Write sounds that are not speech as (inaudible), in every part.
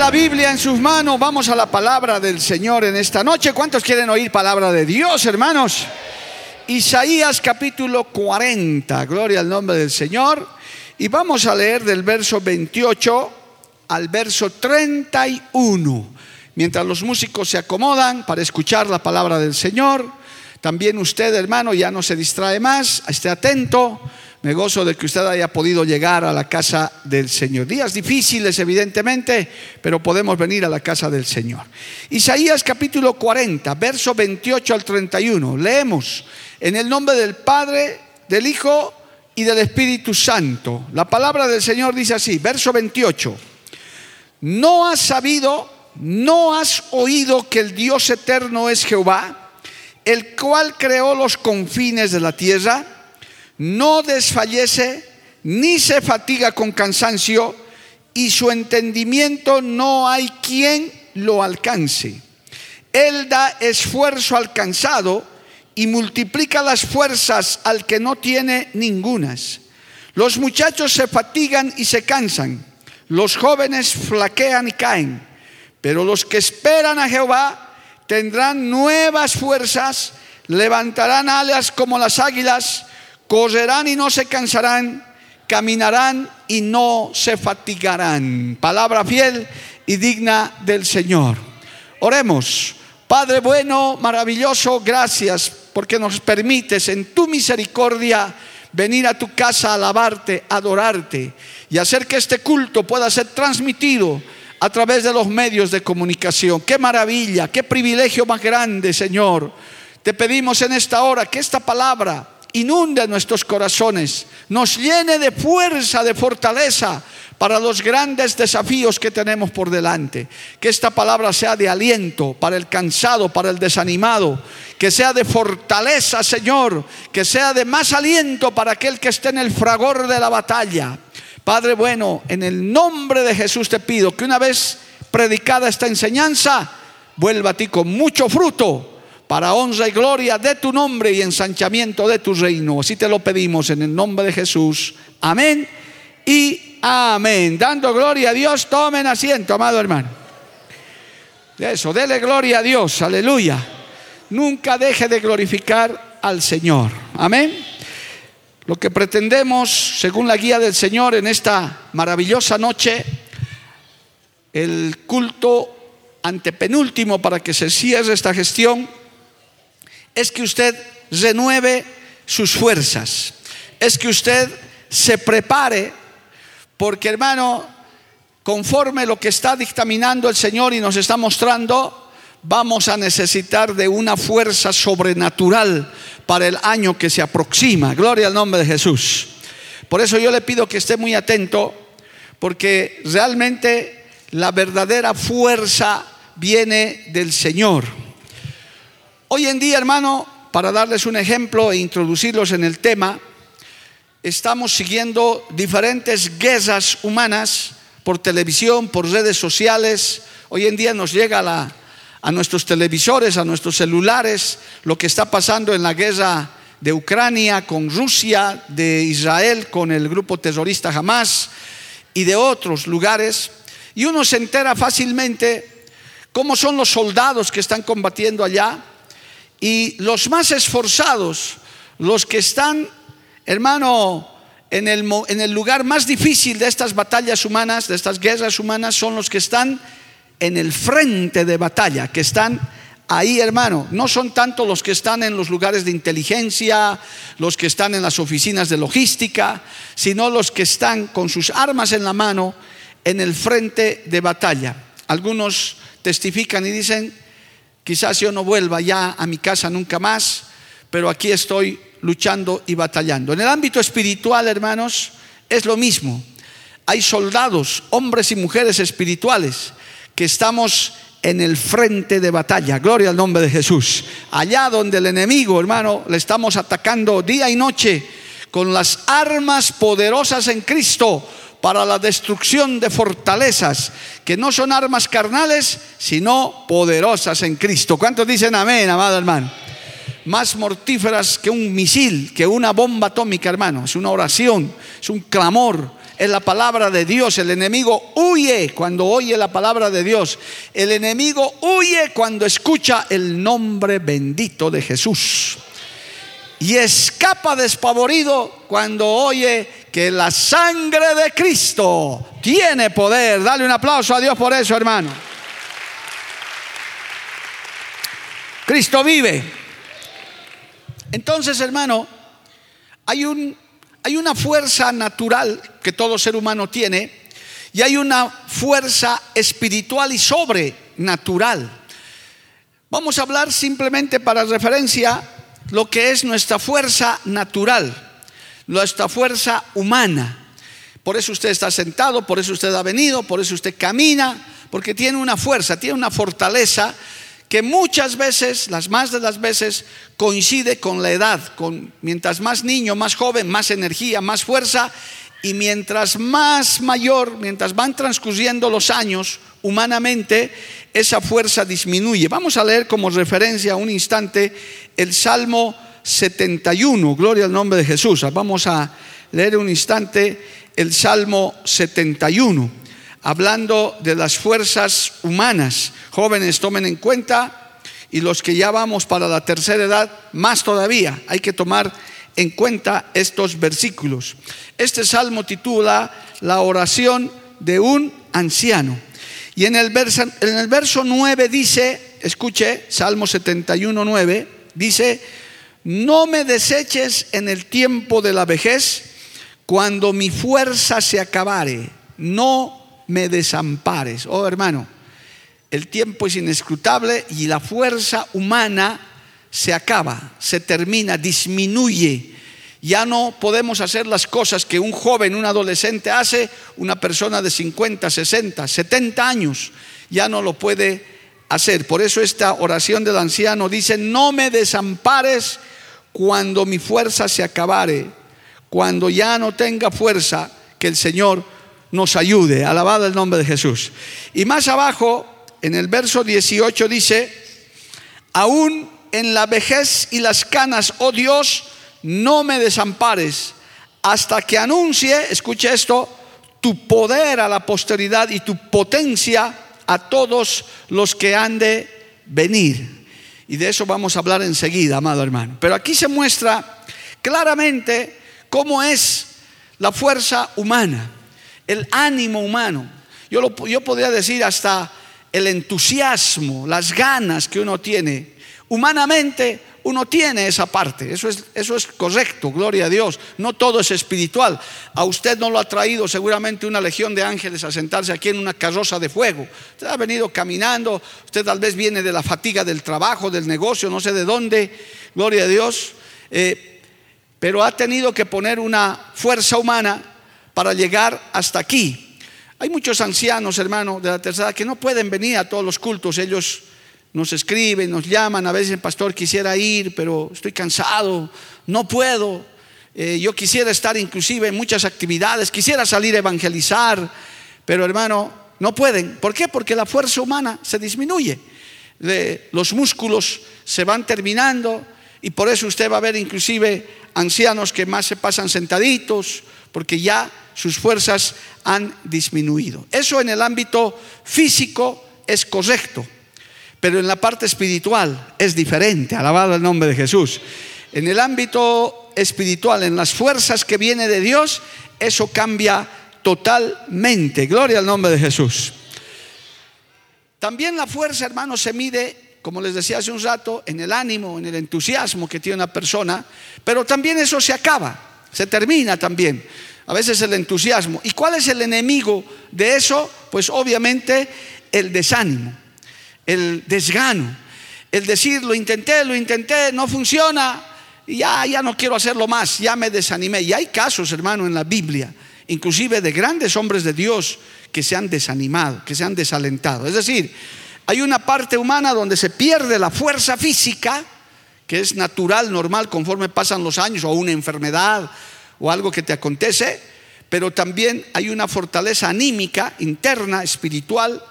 La Biblia en sus manos, vamos a la palabra del Señor en esta noche. ¿Cuántos quieren oír palabra de Dios, hermanos? Isaías capítulo 40, gloria al nombre del Señor. Y vamos a leer del verso 28 al verso 31. Mientras los músicos se acomodan para escuchar la palabra del Señor, también usted, hermano, ya no se distrae más, esté atento. Me gozo de que usted haya podido llegar a la casa del Señor. Días difíciles, evidentemente, pero podemos venir a la casa del Señor. Isaías capítulo 40, verso 28 al 31. Leemos en el nombre del Padre, del Hijo y del Espíritu Santo. La palabra del Señor dice así, verso 28. ¿No has sabido, no has oído que el Dios eterno es Jehová, el cual creó los confines de la tierra? No desfallece ni se fatiga con cansancio y su entendimiento no hay quien lo alcance. Él da esfuerzo al cansado y multiplica las fuerzas al que no tiene ningunas. Los muchachos se fatigan y se cansan los jóvenes flaquean y caen, pero los que esperan a Jehová tendrán nuevas fuerzas, levantarán alas como las águilas, correrán y no se cansarán, caminarán y no se fatigarán. Palabra fiel y digna del Señor. Oremos. Padre bueno, maravilloso, gracias porque nos permites en tu misericordia venir a tu casa a alabarte, adorarte y hacer que este culto pueda ser transmitido a través de los medios de comunicación. Qué maravilla, qué privilegio más grande, Señor. Te pedimos en esta hora que esta palabra inunde nuestros corazones, nos llene de fuerza, de fortaleza para los grandes desafíos que tenemos por delante. Que esta palabra sea de aliento para el cansado, para el desanimado. Que sea de fortaleza, Señor. Que sea de más aliento para aquel que esté en el fragor de la batalla. Padre bueno, en el nombre de Jesús te pido que una vez predicada esta enseñanza, vuelva a ti con mucho fruto para honra y gloria de tu nombre y ensanchamiento de tu reino. Así te lo pedimos en el nombre de Jesús. Amén y amén. Dando gloria a Dios, tomen asiento, amado hermano. Eso, dele gloria a Dios, aleluya. Nunca deje de glorificar al Señor. Amén. Lo que pretendemos, según la guía del Señor, en esta maravillosa noche, el culto antepenúltimo para que se cierre esta gestión, es que usted renueve sus fuerzas, es que usted se prepare, porque hermano, conforme lo que está dictaminando el Señor y nos está mostrando, vamos a necesitar de una fuerza sobrenatural para el año que se aproxima. Gloria al nombre de Jesús. Por eso yo le pido que esté muy atento, porque realmente la verdadera fuerza viene del Señor. Hoy en día, hermano, para darles un ejemplo e introducirlos en el tema, estamos siguiendo diferentes guerras humanas por televisión, por redes sociales. Hoy en día nos llega a nuestros televisores, a nuestros celulares, lo que está pasando en la guerra de Ucrania con Rusia, de Israel con el grupo terrorista Hamas y de otros lugares. Y uno se entera fácilmente cómo son los soldados que están combatiendo allá y los más esforzados, los que están, hermano, en el, en el, lugar más difícil de estas batallas humanas, de estas guerras humanas, son los que están en el frente de batalla, que están ahí, hermano. No son tanto los que están en los lugares de inteligencia, los que están en las oficinas de logística, sino los que están con sus armas en la mano en el frente de batalla. Algunos testifican y dicen, Quizás yo no vuelva ya a mi casa nunca más, pero aquí estoy luchando y batallando. En el ámbito espiritual, hermanos, es lo mismo. Hay soldados, hombres y mujeres espirituales, que estamos en el frente de batalla. Gloria al nombre de Jesús. Allá donde el enemigo, hermano, le estamos atacando día y noche con las armas poderosas en Cristo para la destrucción de fortalezas, que no son armas carnales, sino poderosas en Cristo. ¿Cuántos dicen amén, amado hermano? Más mortíferas que un misil, que una bomba atómica, hermano. Es una oración, es un clamor es la palabra de Dios. El enemigo huye cuando oye la palabra de Dios. El enemigo huye cuando escucha el nombre bendito de Jesús. Y escapa despavorido cuando oye que la sangre de Cristo tiene poder. Dale un aplauso a Dios por eso, hermano. Cristo vive. Entonces, hermano, hay un hay una fuerza natural que todo ser humano tiene y hay una fuerza espiritual y sobrenatural. Vamos a hablar simplemente para referencia lo que es nuestra fuerza natural, nuestra fuerza humana. Por eso usted está sentado, por eso usted ha venido, por eso usted camina, porque tiene una fuerza, tiene una fortaleza que muchas veces, las más de las veces, coincide con la edad, con mientras más niño, más joven, más energía, más fuerza, y mientras más mayor, mientras van transcurriendo los años, humanamente, esa fuerza disminuye. Vamos a leer como referencia un instante el Salmo 71, gloria al nombre de Jesús. Vamos a leer un instante el Salmo 71 hablando de las fuerzas humanas. Jóvenes, tomen en cuenta, y los que ya vamos para la tercera edad, más todavía, hay que tomar en cuenta estos versículos. Este salmo titula La oración de un anciano. Y en el verso, en el verso 9 dice, escuche, Salmo 71, 9, dice, no me deseches en el tiempo de la vejez, cuando mi fuerza se acabare, no me desampares. Oh hermano, el tiempo es inescrutable y la fuerza humana se acaba, se termina, disminuye. Ya no podemos hacer las cosas que un joven, un adolescente hace, una persona de 50, 60, 70 años, ya no lo puede hacer. Por eso esta oración del anciano dice, no me desampares cuando mi fuerza se acabare, cuando ya no tenga fuerza, que el Señor nos ayude. Alabado el nombre de Jesús. Y más abajo, en el verso 18 dice, aún en la vejez y las canas, oh Dios, no me desampares hasta que anuncie, escuche esto, tu poder a la posteridad y tu potencia a todos los que han de venir. Y de eso vamos a hablar enseguida, amado hermano. Pero aquí se muestra claramente cómo es la fuerza humana el ánimo humano. Yo, lo, yo podría decir hasta el entusiasmo, las ganas que uno tiene. Humanamente uno tiene esa parte, eso es, eso es correcto, gloria a Dios. No todo es espiritual. A usted no lo ha traído seguramente una legión de ángeles a sentarse aquí en una carroza de fuego. Usted ha venido caminando, usted tal vez viene de la fatiga del trabajo, del negocio, no sé de dónde, gloria a Dios. Eh, pero ha tenido que poner una fuerza humana para llegar hasta aquí. Hay muchos ancianos, hermano, de la tercera que no pueden venir a todos los cultos. Ellos nos escriben, nos llaman, a veces, pastor, quisiera ir, pero estoy cansado, no puedo. Eh, yo quisiera estar inclusive en muchas actividades, quisiera salir a evangelizar, pero hermano, no pueden. ¿Por qué? Porque la fuerza humana se disminuye. los músculos se van terminando y por eso usted va a ver inclusive ancianos que más se pasan sentaditos, porque ya sus fuerzas han disminuido. Eso en el ámbito físico es correcto, pero en la parte espiritual es diferente, alabado el nombre de Jesús. En el ámbito espiritual, en las fuerzas que viene de Dios, eso cambia totalmente. Gloria al nombre de Jesús. También la fuerza, hermano, se mide, como les decía hace un rato, en el ánimo, en el entusiasmo que tiene una persona, pero también eso se acaba se termina también. A veces el entusiasmo. ¿Y cuál es el enemigo de eso? Pues obviamente el desánimo, el desgano. El decir, lo intenté, lo intenté, no funciona, ya, ya no quiero hacerlo más, ya me desanimé. Y hay casos, hermano, en la Biblia, inclusive de grandes hombres de Dios que se han desanimado, que se han desalentado. Es decir, hay una parte humana donde se pierde la fuerza física, que es natural, normal, conforme pasan los años, o una enfermedad, o algo que te acontece, pero también hay una fortaleza anímica, interna, espiritual,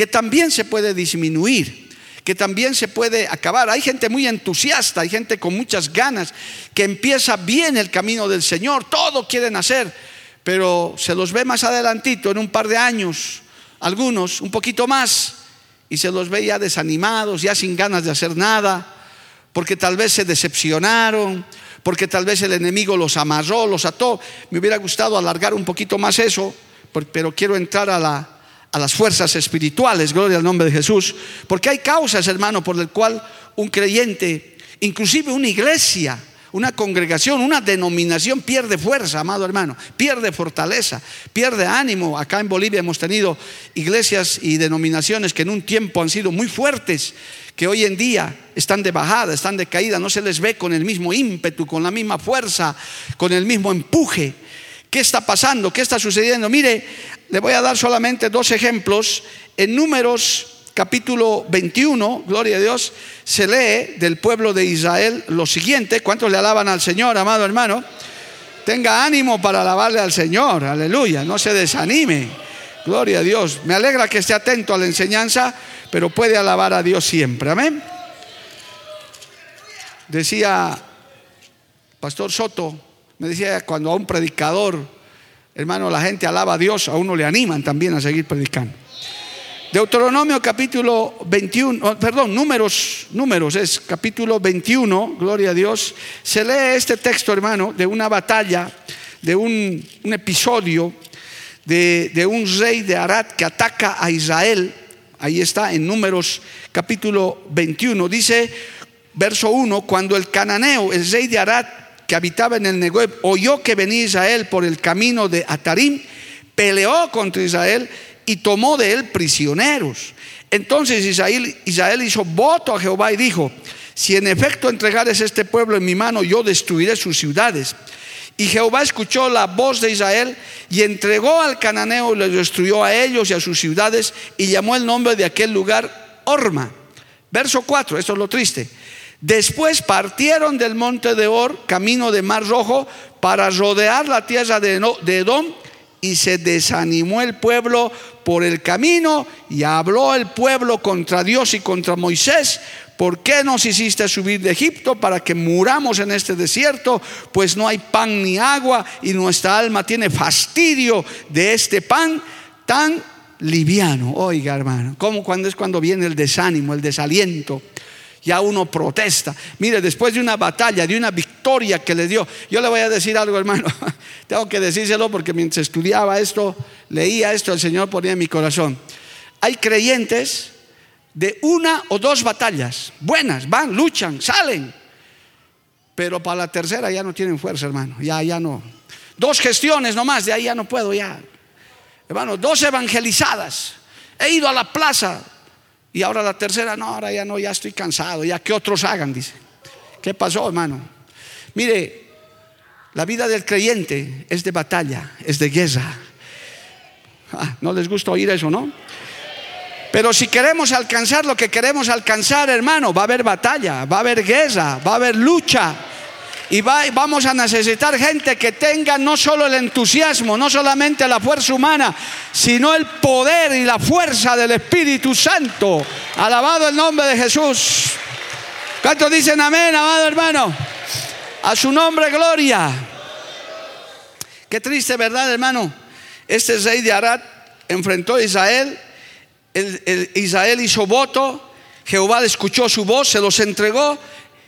que también se puede disminuir, que también se puede acabar. Hay gente muy entusiasta, hay gente con muchas ganas, que empieza bien el camino del Señor, todo quieren hacer, pero se los ve más adelantito, en un par de años, algunos, un poquito más, y se los ve ya desanimados, ya sin ganas de hacer nada, porque tal vez se decepcionaron, porque tal vez el enemigo los amarró, los ató. Me hubiera gustado alargar un poquito más eso, pero quiero entrar a, las fuerzas espirituales, gloria al nombre de Jesús, porque hay causas, hermano, por el cual un creyente, inclusive una iglesia, una congregación, una denominación pierde fuerza, amado hermano, pierde fortaleza, pierde ánimo. Acá en Bolivia hemos tenido iglesias y denominaciones que en un tiempo han sido muy fuertes que hoy en día están de bajada, están de caída, no se les ve con el mismo ímpetu, con la misma fuerza, con el mismo empuje. ¿Qué está pasando? ¿Qué está sucediendo? Mire, le voy a dar solamente dos ejemplos. En números capítulo 21, gloria a Dios, se lee del pueblo de Israel lo siguiente. ¿Cuántos le alaban al Señor, amado hermano? Tenga ánimo para alabarle al Señor, aleluya, no se desanime. Gloria a Dios. Me alegra que esté atento a la enseñanza pero puede alabar a Dios siempre. Amén. Decía Pastor Soto, me decía cuando a un predicador, hermano, la gente alaba a Dios, a uno le animan también a seguir predicando. Deuteronomio capítulo 21, perdón, números, números, es capítulo 21, gloria a Dios. Se lee este texto, hermano, de una batalla, de un, episodio de, de, un rey de Arad que ataca a Israel Ahí está en Números capítulo 21. Dice, verso 1, cuando el cananeo, el rey de Arad, que habitaba en el Negev, oyó que venía Israel por el camino de Atarim, peleó contra Israel y tomó de él prisioneros. Entonces Israel, Israel hizo voto a Jehová y dijo, si en efecto entregares este pueblo en mi mano, yo destruiré sus ciudades. Y Jehová escuchó la voz de Israel y entregó al cananeo y le destruyó a ellos y a sus ciudades y llamó el nombre de aquel lugar Orma. Verso 4, esto es lo triste. Después partieron del monte de Or, camino de Mar Rojo, para rodear la tierra de Edom y se desanimó el pueblo por el camino y habló el pueblo contra Dios y contra Moisés ¿Por qué nos hiciste subir de Egipto para que muramos en este desierto? Pues no hay pan ni agua y nuestra alma tiene fastidio de este pan tan liviano. Oiga, hermano, como cuando es cuando viene el desánimo, el desaliento. Ya uno protesta. Mire, después de una batalla, de una victoria que le dio, yo le voy a decir algo, hermano. (laughs) Tengo que decírselo porque mientras estudiaba esto, leía esto, el Señor ponía en mi corazón. Hay creyentes de una o dos batallas buenas, van, luchan, salen. Pero para la tercera ya no tienen fuerza, hermano. Ya, ya no. Dos gestiones nomás, de ahí ya no puedo, ya. Hermano, dos evangelizadas. He ido a la plaza y ahora la tercera, no, ahora ya no, ya estoy cansado, ya que otros hagan, dice. ¿Qué pasó, hermano? Mire, la vida del creyente es de batalla, es de guerra. Ah, ¿No les gusta oír eso, no? Pero si queremos alcanzar lo que queremos alcanzar, hermano, va a haber batalla, va a haber guerra, va a haber lucha. Y vamos a necesitar gente que tenga no solo el entusiasmo, no solamente la fuerza humana, sino el poder y la fuerza del Espíritu Santo. Alabado el nombre de Jesús. ¿Cuántos dicen amén, amado hermano? A su nombre, gloria. Qué triste, ¿verdad, hermano? Este rey de Arad enfrentó a Israel Israel hizo voto, Jehová escuchó su voz, se los entregó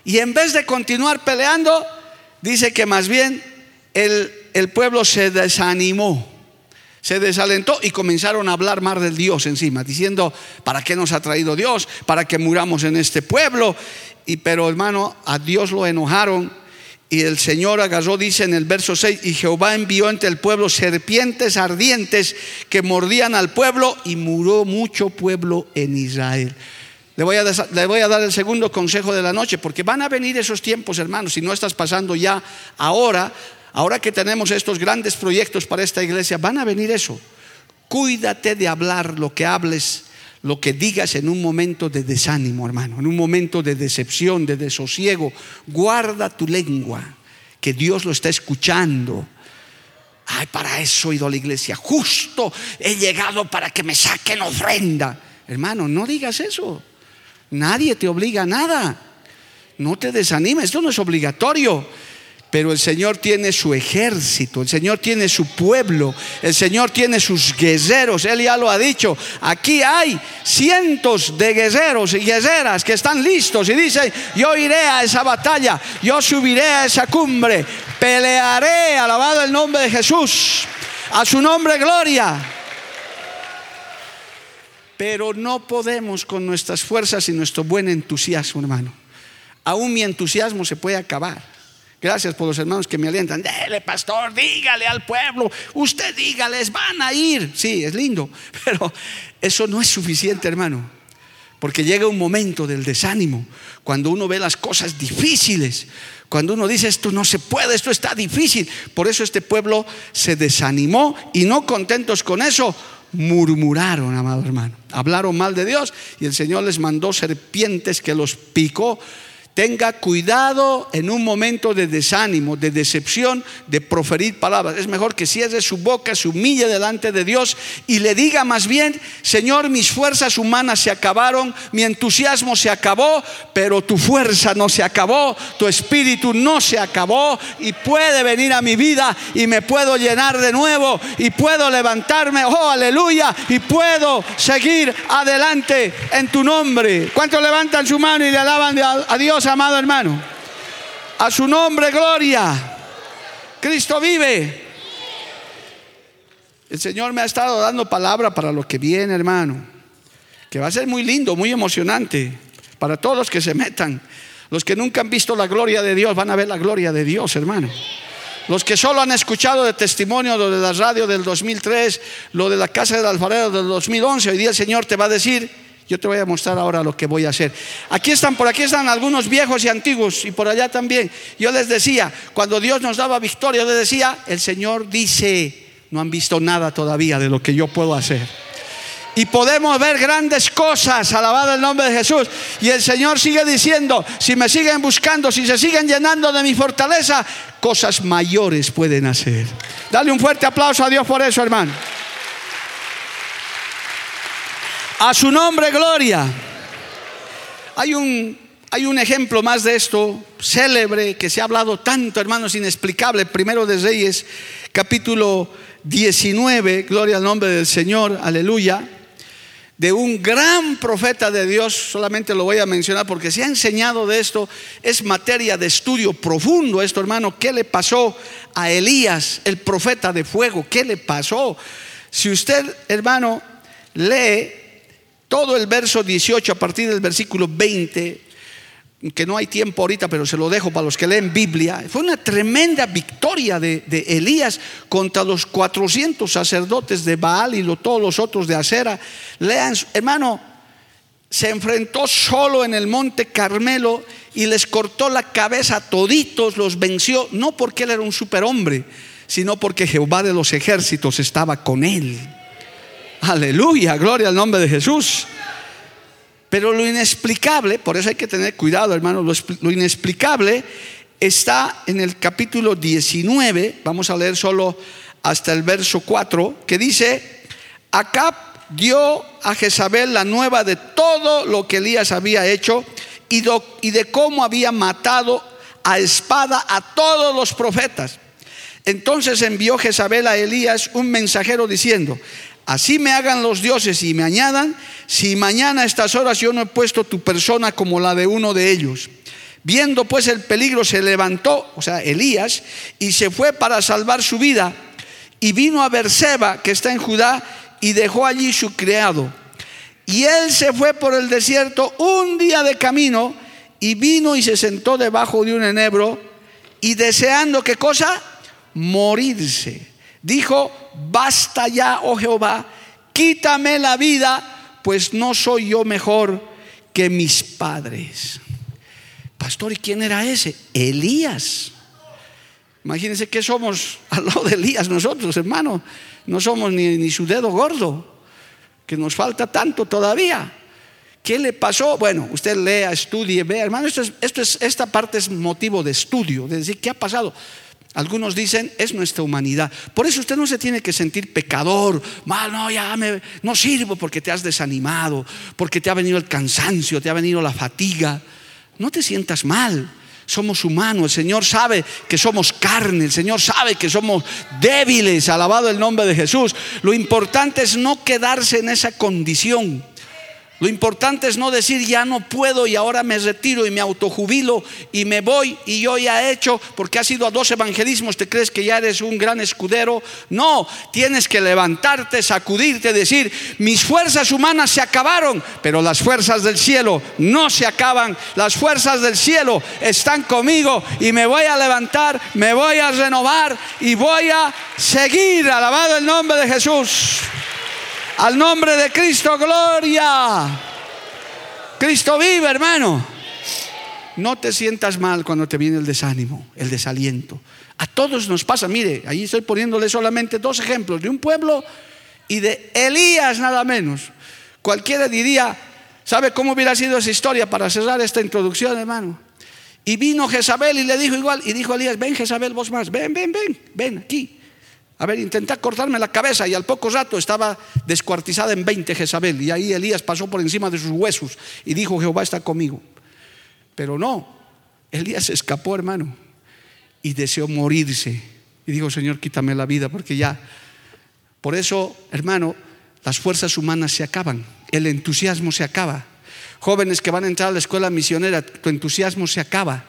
y en vez de continuar peleando, dice que más bien el, el pueblo se desanimó, se desalentó y comenzaron a hablar más del Dios encima, diciendo, ¿para qué nos ha traído Dios? ¿Para que muramos en este pueblo? Y pero hermano, a Dios lo enojaron y el Señor agarró, dice en el verso 6, y Jehová envió entre el pueblo serpientes ardientes que mordían al pueblo y murió mucho pueblo en Israel. Le voy, a, dar el segundo consejo de la noche, porque van a venir esos tiempos, hermanos, si no estás pasando ya ahora, ahora que tenemos estos grandes proyectos para esta iglesia, van a venir eso. Cuídate de hablar lo que hables, lo que digas en un momento de desánimo, hermano, en un momento de decepción, de desosiego. Guarda tu lengua, que Dios lo está escuchando. Ay, para eso he ido a la iglesia. Justo he llegado para que me saquen ofrenda. Hermano, no digas eso. Nadie te obliga a nada. No te desanimes, esto no es obligatorio. Pero el Señor tiene su ejército, el Señor tiene su pueblo, el Señor tiene sus guerreros. Él ya lo ha dicho. Aquí hay cientos de guerreros y guerreras que están listos y dicen, yo iré a esa batalla, yo subiré a esa cumbre, pelearé, alabado el nombre de Jesús, a su nombre gloria. Pero no podemos con nuestras fuerzas y nuestro buen entusiasmo, hermano. Aún mi entusiasmo se puede acabar. Gracias por los hermanos que me alientan. Dele, pastor, dígale al pueblo. Usted dígales, van a ir. Sí, es lindo, (laughs) pero eso no es suficiente, hermano. Porque llega un momento del desánimo, cuando uno ve las cosas difíciles, cuando uno dice esto no se puede, esto está difícil. Por eso este pueblo se desanimó y no contentos con eso, murmuraron, amado hermano. Hablaron mal de Dios y el Señor les mandó serpientes que los picó Tenga cuidado en un momento de desánimo, de decepción, de proferir palabras. Es mejor que cierre su boca, se humille delante de Dios y le diga más bien, Señor, mis fuerzas humanas se acabaron, mi entusiasmo se acabó, pero tu fuerza no se acabó, tu espíritu no se acabó y puede venir a mi vida y me puedo llenar de nuevo y puedo levantarme, oh aleluya, y puedo seguir adelante en tu nombre. ¿Cuántos levantan su mano y le alaban a Dios? Amado hermano. A su nombre, gloria. Cristo vive. El Señor me ha estado dando palabra para lo que viene, hermano. Que va a ser muy lindo, muy emocionante para todos los que se metan. Los que nunca han visto la gloria de Dios van a ver la gloria de Dios, hermano. Los que solo han escuchado de testimonio lo de la radio del 2003, lo de la casa del alfarero del 2011, hoy día el Señor te va a decir, yo te voy a mostrar ahora lo que voy a hacer. Aquí están, por aquí están algunos viejos y antiguos y por allá también. Yo les decía, cuando Dios nos daba victoria, yo les decía, el Señor dice, no han visto nada todavía de lo que yo puedo hacer. Y podemos ver grandes cosas, alabado el nombre de Jesús. Y el Señor sigue diciendo, si me siguen buscando, si se siguen llenando de mi fortaleza, cosas mayores pueden hacer. Dale un fuerte aplauso a Dios por eso, hermano. A su nombre, gloria. Hay un, hay un ejemplo más de esto, célebre, que se ha hablado tanto, hermanos, inexplicable. Primero de Reyes, capítulo 19, gloria al nombre del Señor, aleluya. De un gran profeta de Dios, solamente lo voy a mencionar porque se ha enseñado de esto, es materia de estudio profundo esto, hermano. ¿Qué le pasó a Elías, el profeta de fuego? ¿Qué le pasó? Si usted, hermano, lee todo el verso 18 a partir del versículo 20, que no hay tiempo ahorita, pero se lo dejo para los que leen Biblia, fue una tremenda victoria de, Elías contra los 400 sacerdotes de Baal y todos los otros de Acera. Lean, hermano, se enfrentó solo en el monte Carmelo y les cortó la cabeza a toditos, los venció, no porque él era un superhombre, sino porque Jehová de los ejércitos estaba con él. Aleluya, gloria al nombre de Jesús. Pero lo inexplicable, por eso hay que tener cuidado, hermano, lo, inexplicable está en el capítulo 19, vamos a leer solo hasta el verso 4, que dice, Acab dio a Jezabel la nueva de todo lo que Elías había hecho y, y de cómo había matado a espada a todos los profetas. Entonces envió Jezabel a Elías un mensajero diciendo, Así me hagan los dioses y me añadan, si mañana a estas horas yo no he puesto tu persona como la de uno de ellos. Viendo pues el peligro se levantó, o sea, Elías, y se fue para salvar su vida, y vino a Berseba, que está en Judá, y dejó allí su criado. Y él se fue por el desierto un día de camino, y vino y se sentó debajo de un enebro, y deseando qué cosa? Morirse dijo, basta ya, oh Jehová, quítame la vida, pues no soy yo mejor que mis padres. Pastor, ¿y quién era ese? Elías. Imagínense que somos (laughs) al lado de Elías nosotros, hermano. No somos ni, ni su dedo gordo, que nos falta tanto todavía. ¿Qué le pasó? Bueno, usted lea, estudie, vea, hermano, esto es, esto es, esta parte es motivo de estudio, de decir, ¿qué ha pasado? Algunos dicen, es nuestra humanidad. Por eso usted no se tiene que sentir pecador, mal, no, ya me, no sirvo porque te has desanimado, porque te ha venido el cansancio, te ha venido la fatiga. No te sientas mal. Somos humanos, el Señor sabe que somos carne, el Señor sabe que somos débiles, alabado el nombre de Jesús. Lo importante es no quedarse en esa condición. Lo importante es no decir ya no puedo y ahora me retiro y me autojubilo y me voy y yo ya he hecho porque has ido a dos evangelismos, te crees que ya eres un gran escudero. No, tienes que levantarte, sacudirte, decir, mis fuerzas humanas se acabaron, pero las fuerzas del cielo no se acaban. Las fuerzas del cielo están conmigo y me voy a levantar, me voy a renovar y voy a seguir. Alabado el nombre de Jesús. Al nombre de Cristo, gloria. Cristo vive, hermano. No te sientas mal cuando te viene el desánimo, el desaliento. A todos nos pasa, mire, ahí estoy poniéndole solamente dos ejemplos de un pueblo y de Elías nada menos. Cualquiera diría, ¿sabe cómo hubiera sido esa historia para cerrar esta introducción, hermano? Y vino Jezabel y le dijo igual, y dijo Elías, ven Jezabel vos más, ven, ven, ven, ven aquí. A ver, intenta cortarme la cabeza y al poco rato estaba descuartizada en 20 Jezabel y ahí Elías pasó por encima de sus huesos y dijo, Jehová está conmigo. Pero no, Elías escapó, hermano, y deseó morirse. Y dijo, Señor, quítame la vida porque ya... Por eso, hermano, las fuerzas humanas se acaban, el entusiasmo se acaba. Jóvenes que van a entrar a la escuela misionera, tu entusiasmo se acaba.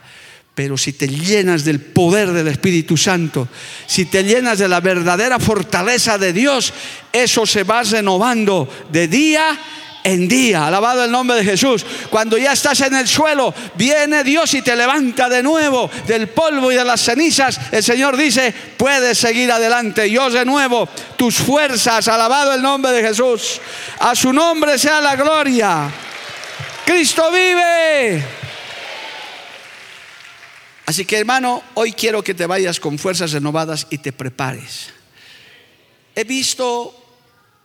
Pero si te llenas del poder del Espíritu Santo, si te llenas de la verdadera fortaleza de Dios, eso se va renovando de día en día. Alabado el nombre de Jesús. Cuando ya estás en el suelo, viene Dios y te levanta de nuevo del polvo y de las cenizas. El Señor dice, puedes seguir adelante. Yo renuevo tus fuerzas. Alabado el nombre de Jesús. A su nombre sea la gloria. Cristo vive. Así que hermano, hoy quiero que te vayas con fuerzas renovadas y te prepares. He visto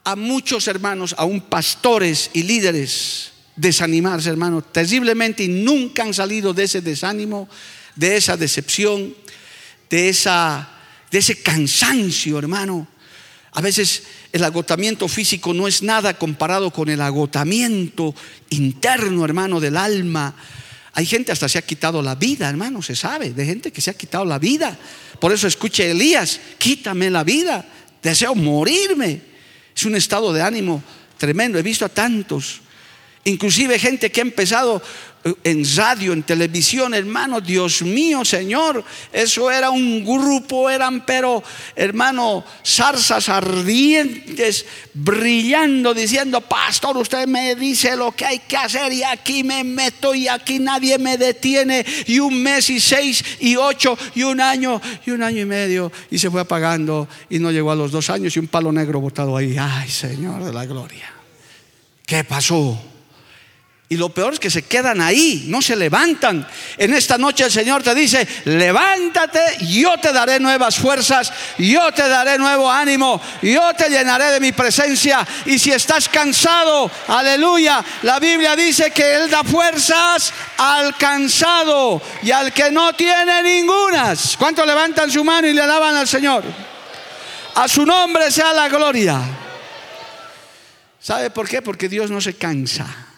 a muchos hermanos, aún pastores y líderes, desanimarse, hermano, terriblemente y nunca han salido de ese desánimo, de esa decepción, de, esa, de ese cansancio, hermano. A veces el agotamiento físico no es nada comparado con el agotamiento interno, hermano, del alma hay gente hasta se ha quitado la vida, hermano, se sabe, de gente que se ha quitado la vida. Por eso escuche Elías, quítame la vida, deseo morirme. Es un estado de ánimo tremendo. He visto a tantos, inclusive gente que ha empezado en radio, en televisión, hermano, Dios mío, Señor, eso era un grupo, eran pero, hermano, zarzas ardientes, brillando, diciendo, pastor, usted me dice lo que hay que hacer y aquí me meto y aquí nadie me detiene, y un mes y seis y ocho y un año y un año y medio, y se fue apagando y no llegó a los dos años y un palo negro botado ahí, ay Señor de la gloria, ¿qué pasó? Y lo peor es que se quedan ahí, no se levantan. En esta noche el Señor te dice, levántate, yo te daré nuevas fuerzas, yo te daré nuevo ánimo, yo te llenaré de mi presencia. Y si estás cansado, aleluya, la Biblia dice que Él da fuerzas al cansado y al que no tiene ningunas. ¿Cuántos levantan su mano y le alaban al Señor? A su nombre sea la gloria. ¿Sabe por qué? Porque Dios no se cansa.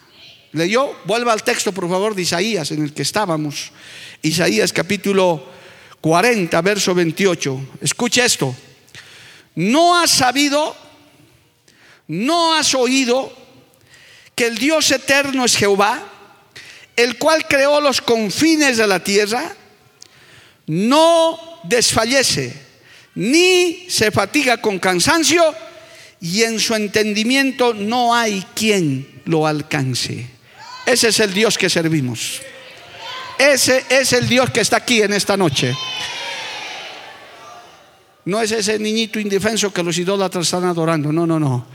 ¿Leyó? Vuelva al texto, por favor, de Isaías en el que estábamos. Isaías capítulo 40, verso 28. Escuche esto. No has sabido, no has oído que el Dios eterno es Jehová, el cual creó los confines de la tierra, no desfallece, ni se fatiga con cansancio, y en su entendimiento no hay quien lo alcance. Ese es el Dios que servimos. Ese es el Dios que está aquí en esta noche. No es ese niñito indefenso que los idólatras están adorando. No, no, no.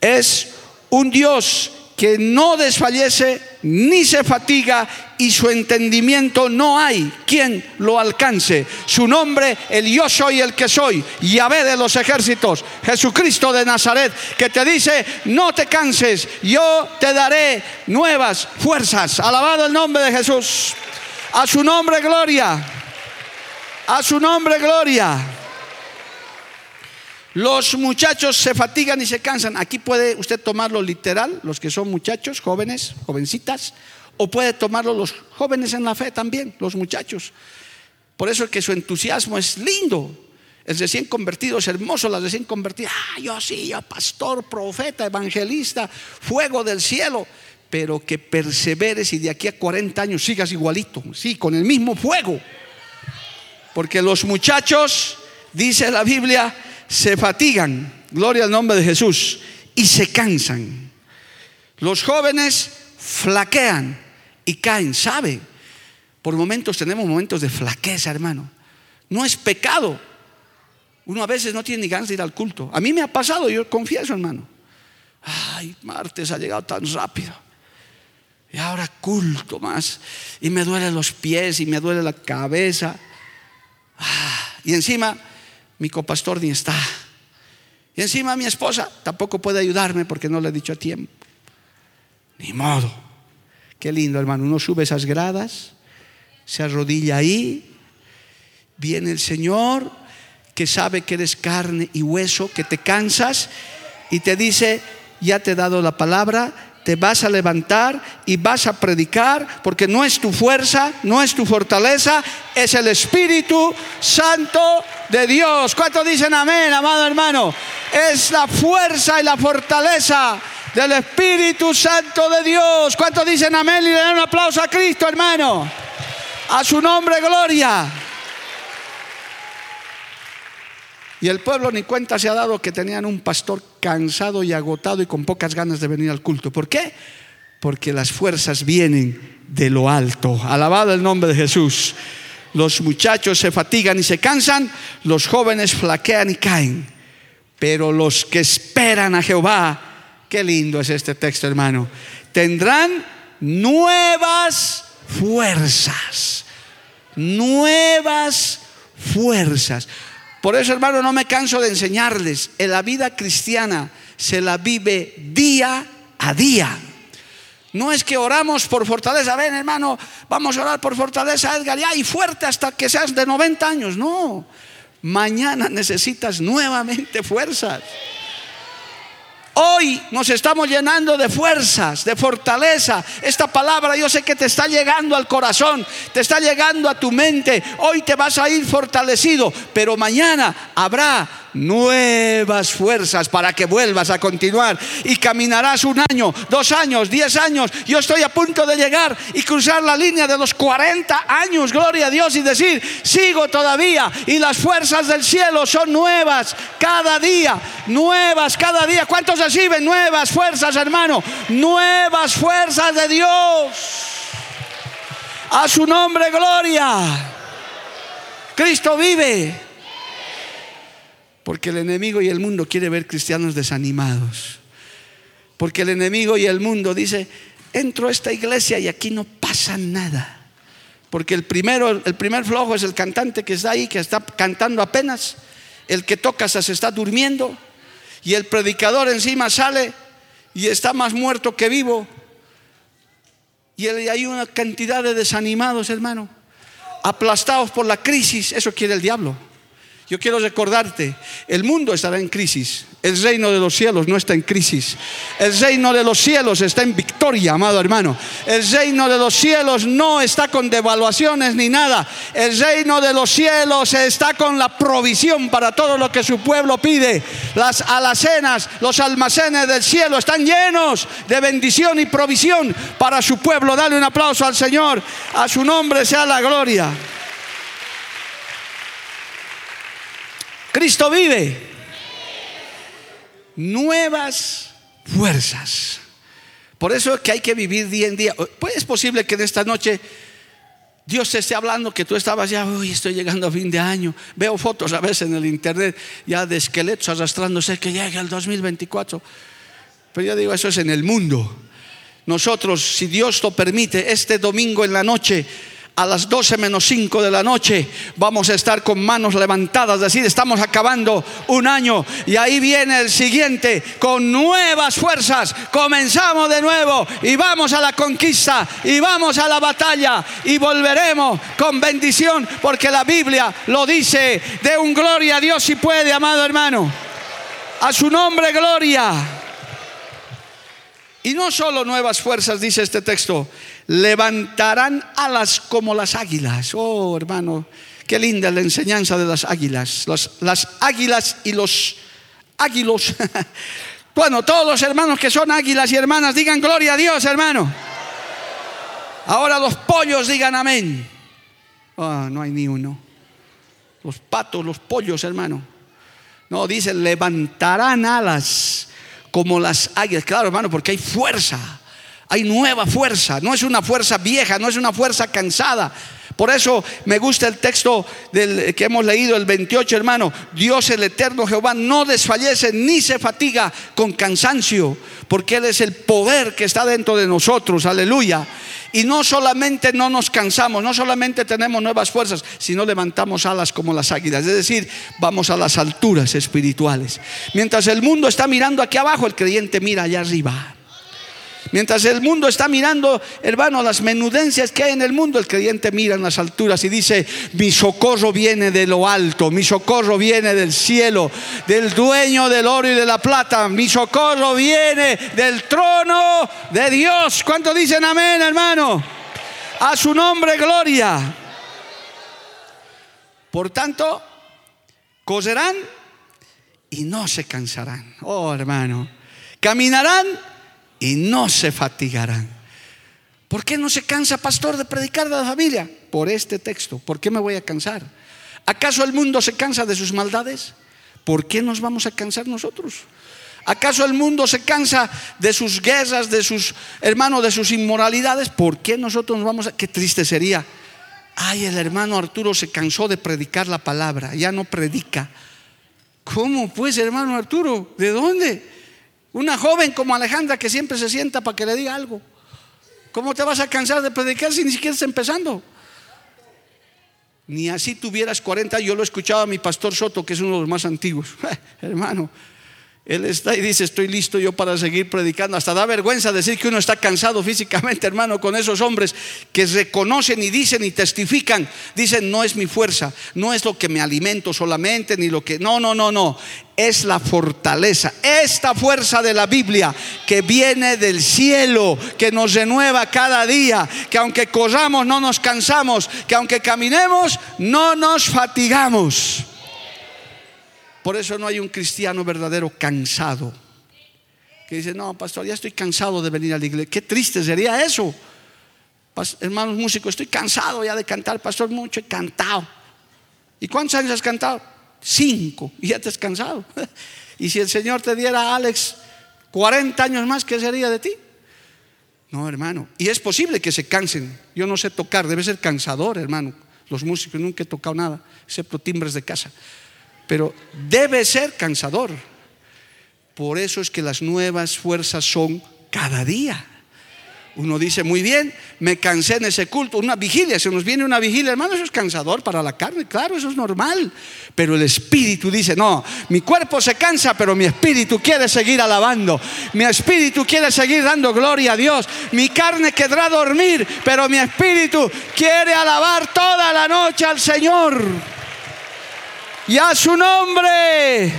Es un Dios que no desfallece ni se fatiga y su entendimiento no hay quien lo alcance. Su nombre, el yo soy el que soy, Yahvé de los ejércitos, Jesucristo de Nazaret, que te dice, no te canses, yo te daré nuevas fuerzas. Alabado el nombre de Jesús. A su nombre, gloria. A su nombre, gloria. Los muchachos se fatigan y se cansan. Aquí puede usted tomarlo literal, los que son muchachos, jóvenes, jovencitas, o puede tomarlo los jóvenes en la fe también, los muchachos. Por eso es que su entusiasmo es lindo. El recién convertido es hermoso, la recién convertida. Ah, yo sí, yo pastor, profeta, evangelista, fuego del cielo. Pero que perseveres y de aquí a 40 años sigas igualito, sí, con el mismo fuego. Porque los muchachos, dice la Biblia, se fatigan, gloria al nombre de Jesús, y se cansan. Los jóvenes flaquean y caen, ¿sabe? Por momentos tenemos momentos de flaqueza, hermano. No es pecado. Uno a veces no tiene ni ganas de ir al culto. A mí me ha pasado, yo confieso, hermano. Ay, martes ha llegado tan rápido. Y ahora culto más. Y me duelen los pies y me duele la cabeza. Ah, y encima mi copastor ni está. Y encima mi esposa tampoco puede ayudarme porque no le he dicho a tiempo. Ni modo. Qué lindo, hermano. Uno sube esas gradas, se arrodilla ahí, viene el Señor que sabe que eres carne y hueso, que te cansas y te dice, ya te he dado la palabra, te vas a levantar y vas a predicar, porque no es tu fuerza, no es tu fortaleza, es el Espíritu Santo de Dios. ¿Cuántos dicen amén, amado hermano? Es la fuerza y la fortaleza del Espíritu Santo de Dios. ¿Cuántos dicen amén? Y le dan un aplauso a Cristo, hermano. A su nombre, gloria. Y el pueblo ni cuenta se ha dado que tenían un pastor cansado y agotado y con pocas ganas de venir al culto. ¿Por qué? Porque las fuerzas vienen de lo alto. Alabado el nombre de Jesús. Los muchachos se fatigan y se cansan, los jóvenes flaquean y caen. Pero los que esperan a Jehová, qué lindo es este texto, hermano, tendrán nuevas fuerzas. Nuevas fuerzas. Por eso, hermano, no me canso de enseñarles. En la vida cristiana se la vive día a día. No es que oramos por fortaleza. Ven, hermano, vamos a orar por fortaleza, Edgar, ya, y fuerte hasta que seas de 90 años. No. Mañana necesitas nuevamente fuerzas. Hoy nos estamos llenando de fuerzas, de fortaleza. Esta palabra yo sé que te está llegando al corazón, te está llegando a tu mente. Hoy te vas a ir fortalecido, pero mañana habrá nuevas fuerzas para que vuelvas a continuar y caminarás un año, dos años, diez años. Yo estoy a punto de llegar y cruzar la línea de los 40 años, gloria a Dios, y decir, sigo todavía y las fuerzas del cielo son nuevas cada día, nuevas cada día. ¿Cuántos reciben nuevas fuerzas, hermano? Nuevas fuerzas de Dios. A su nombre, gloria. Cristo vive. Porque el enemigo y el mundo quiere ver cristianos desanimados. Porque el enemigo y el mundo dice, entro a esta iglesia y aquí no pasa nada. Porque el primero, el primer flojo es el cantante que está ahí, que está cantando apenas. El que toca se está durmiendo. Y el predicador encima sale y está más muerto que vivo. Y hay una cantidad de desanimados, hermano, aplastados por la crisis. Eso quiere el diablo. Yo quiero recordarte, el mundo estará en crisis, el reino de los cielos no está en crisis, el reino de los cielos está en victoria, amado hermano, el reino de los cielos no está con devaluaciones ni nada, el reino de los cielos está con la provisión para todo lo que su pueblo pide, las alacenas, los almacenes del cielo están llenos de bendición y provisión para su pueblo. Dale un aplauso al Señor, a su nombre sea la gloria. Cristo vive. Nuevas fuerzas. Por eso es que hay que vivir día en día. Pues es posible que en esta noche Dios te esté hablando que tú estabas ya, uy, estoy llegando a fin de año. Veo fotos a veces en el internet ya de esqueletos arrastrándose que llega el 2024. Pero yo digo, eso es en el mundo. nosotros, si Dios lo permite, este domingo en la noche, a las 12 menos 5 de la noche vamos a estar con manos levantadas, decir, estamos acabando un año y ahí viene el siguiente con nuevas fuerzas. Comenzamos de nuevo y vamos a la conquista y vamos a la batalla y volveremos con bendición porque la Biblia lo dice, de un gloria a Dios si puede, amado hermano. A su nombre, gloria. Y no solo nuevas fuerzas, dice este texto, levantarán alas como las águilas. Oh, hermano, qué linda la enseñanza de las águilas. las águilas y los águilos. (laughs) bueno, todos los hermanos que son águilas y hermanas, digan gloria a Dios, hermano. Ahora los pollos digan amén. Oh, no hay ni uno. Los patos, los pollos, hermano. No, dice, levantarán alas como las águilas. Claro, hermano, porque hay fuerza. Hay nueva fuerza. No es una fuerza vieja, no es una fuerza cansada. Por eso me gusta el texto que hemos leído, el 28, hermano. Dios el eterno Jehová no desfallece ni se fatiga con cansancio, porque Él es el poder que está dentro de nosotros. Aleluya. Y no solamente no nos cansamos, no solamente tenemos nuevas fuerzas, sino levantamos alas como las águilas. Es decir, vamos a las alturas espirituales. Mientras el mundo está mirando aquí abajo, el creyente mira allá arriba. Mientras el mundo está mirando, hermano, las menudencias que hay en el mundo, el creyente mira en las alturas y dice, mi socorro viene de lo alto, mi socorro viene del cielo, del dueño del oro y de la plata, mi socorro viene del trono de Dios. ¿Cuánto dicen amén, hermano? A su nombre, gloria. Por tanto, coserán y no se cansarán. Oh, hermano. Caminarán y no se fatigarán. ¿Por qué no se cansa, pastor, de predicar de la familia? Por este texto. ¿Por qué me voy a cansar? ¿Acaso el mundo se cansa de sus maldades? ¿Por qué nos vamos a cansar nosotros? ¿Acaso el mundo se cansa de sus guerras, de sus hermanos, de sus inmoralidades? ¿Por qué nosotros nos vamos a... Qué triste sería. Ay, el hermano Arturo se cansó de predicar la palabra, ya no predica. ¿Cómo pues, hermano Arturo? ¿De dónde? Una joven como Alejandra que siempre se sienta para que le diga algo. ¿Cómo te vas a cansar de predicar si ni siquiera estás empezando? Ni así tuvieras 40, yo lo he escuchado a mi pastor Soto, que es uno de los más antiguos. (laughs) Hermano, él está y dice, estoy listo yo para seguir predicando. Hasta da vergüenza decir que uno está cansado físicamente, (laughs) hermano, con esos hombres que reconocen y dicen y testifican. Dicen, no es mi fuerza, no es lo que me alimento solamente, ni lo que... No, no, no, no. Es la fortaleza, esta fuerza de la Biblia que viene del cielo, que nos renueva cada día, que aunque corramos no nos cansamos, que aunque caminemos no nos fatigamos. Por eso no hay un cristiano verdadero cansado. Que dice, no, pastor, ya estoy cansado de venir a la iglesia. Qué triste sería eso. hermanos músicos, estoy cansado ya de cantar, pastor, mucho he cantado. ¿Y cuántos años has cantado? Cinco. Y ya te has cansado. (laughs) y si el Señor te diera, Alex, 40 años más, ¿qué sería de ti? No, hermano. Y es posible que se cansen. Yo no sé tocar, debe ser cansador, hermano. Los músicos nunca he tocado nada, excepto timbres de casa pero debe ser cansador. Por eso es que las nuevas fuerzas son cada día. Uno dice, muy bien, me cansé en ese culto, una vigilia, se nos viene una vigilia, hermano, eso es cansador para la carne, claro, eso es normal. Pero el espíritu dice, no, mi cuerpo se cansa, pero mi espíritu quiere seguir alabando, mi espíritu quiere seguir dando gloria a Dios, mi carne querrá dormir, pero mi espíritu quiere alabar toda la noche al Señor y a su nombre.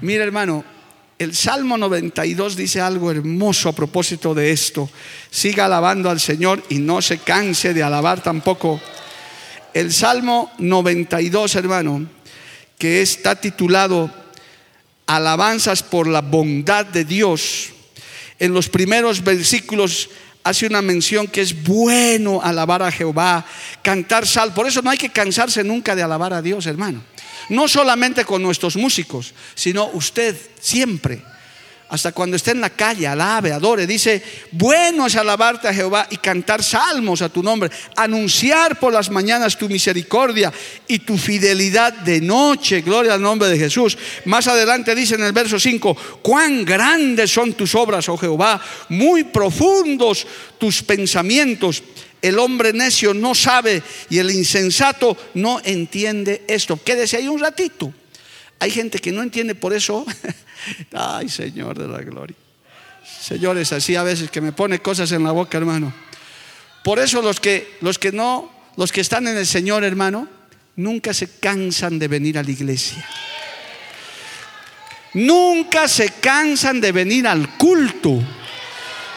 Mira hermano, el Salmo 92 dice algo hermoso a propósito de esto. Siga alabando al Señor y no se canse de alabar tampoco. El Salmo 92, hermano, que está titulado Alabanzas por la bondad de Dios. En los primeros versículos hace una mención que es bueno alabar a Jehová, cantar sal. Por eso no hay que cansarse nunca de alabar a Dios, hermano. No solamente con nuestros músicos, sino usted siempre. Hasta cuando esté en la calle, alabe, adore. Dice, bueno es alabarte a Jehová y cantar salmos a tu nombre, anunciar por las mañanas tu misericordia y tu fidelidad de noche. Gloria al nombre de Jesús. Más adelante dice en el verso 5, cuán grandes son tus obras, oh Jehová, muy profundos tus pensamientos. El hombre necio no sabe y el insensato no entiende esto. Quédese ahí un ratito. Hay gente que no entiende por eso. (laughs) Ay, Señor de la gloria. Señores, así a veces que me pone cosas en la boca, hermano. Por eso los que los que no, los que están en el Señor, hermano, nunca se cansan de venir a la iglesia. Nunca se cansan de venir al culto.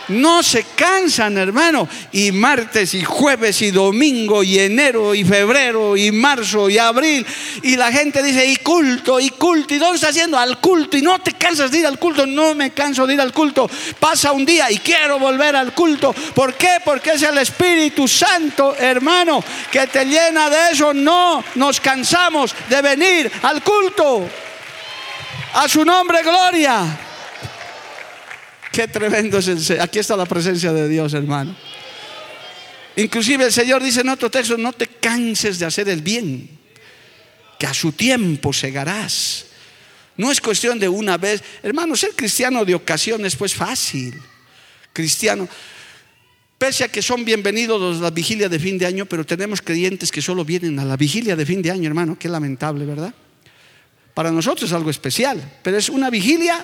No se cansan, hermano. Y martes y jueves y domingo y enero y febrero y marzo y abril. Y la gente dice, y culto, y culto. ¿Y dónde está haciendo? Al culto. Y no te cansas de ir al culto. No me canso de ir al culto. Pasa un día y quiero volver al culto. ¿Por qué? Porque es el Espíritu Santo, hermano, que te llena de eso. No nos cansamos de venir al culto. A su nombre, gloria. Qué tremendo es el. Aquí está la presencia de Dios, hermano. Inclusive el Señor dice en otro texto, no te canses de hacer el bien, que a su tiempo segarás. No es cuestión de una vez. Hermano, ser cristiano de ocasiones pues fácil. Cristiano. Pese a que son bienvenidos a la vigilia de fin de año, pero tenemos creyentes que solo vienen a la vigilia de fin de año, hermano. Qué lamentable, ¿verdad? Para nosotros es algo especial, pero es una vigilia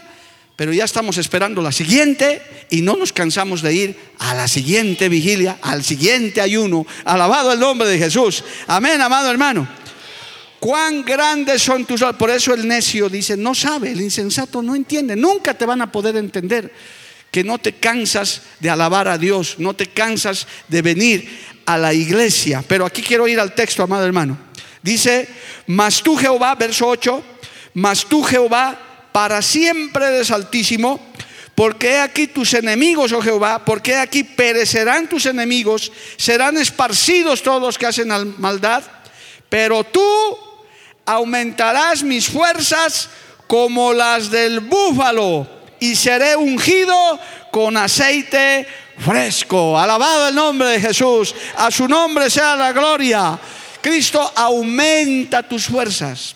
pero ya estamos esperando la siguiente y no nos cansamos de ir a la siguiente vigilia, al siguiente ayuno. Alabado el nombre de Jesús. Amén, amado hermano. Cuán grandes son tus Por eso el necio dice, no sabe, el insensato no entiende, nunca te van a poder entender que no te cansas de alabar a Dios, no te cansas de venir a la iglesia. Pero aquí quiero ir al texto, amado hermano. Dice, mas tú Jehová, verso 8, mas tú Jehová para siempre eres altísimo, porque aquí tus enemigos, oh Jehová, porque aquí perecerán tus enemigos, serán esparcidos todos los que hacen maldad, pero tú aumentarás mis fuerzas como las del búfalo y seré ungido con aceite fresco. Alabado el nombre de Jesús, a su nombre sea la gloria. Cristo aumenta tus fuerzas,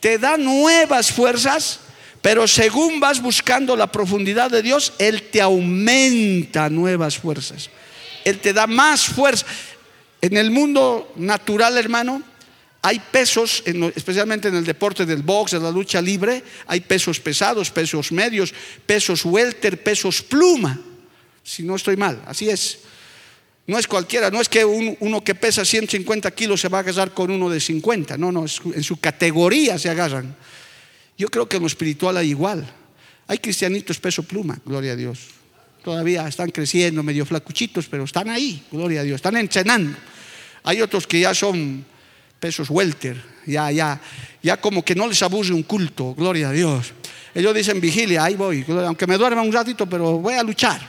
te da nuevas fuerzas pero según vas buscando la profundidad de Dios, Él te aumenta nuevas fuerzas. Él te da más fuerza. En el mundo natural, hermano, hay pesos, especialmente en el deporte del box, en la lucha libre, hay pesos pesados, pesos medios, pesos welter, pesos pluma. Si no estoy mal, así es. No es cualquiera, no es que uno que pesa 150 kilos se va a agarrar con uno de 50, no, no, en su categoría se agarran. Yo creo que en lo espiritual hay igual. Hay cristianitos peso pluma, gloria a Dios. Todavía están creciendo, medio flacuchitos, pero están ahí, gloria a Dios, están entrenando. Hay otros que ya son pesos welter, ya, ya, ya como que no les aburre un culto, gloria a Dios. Ellos dicen vigilia, ahí voy, aunque me duerma un ratito, pero voy a luchar.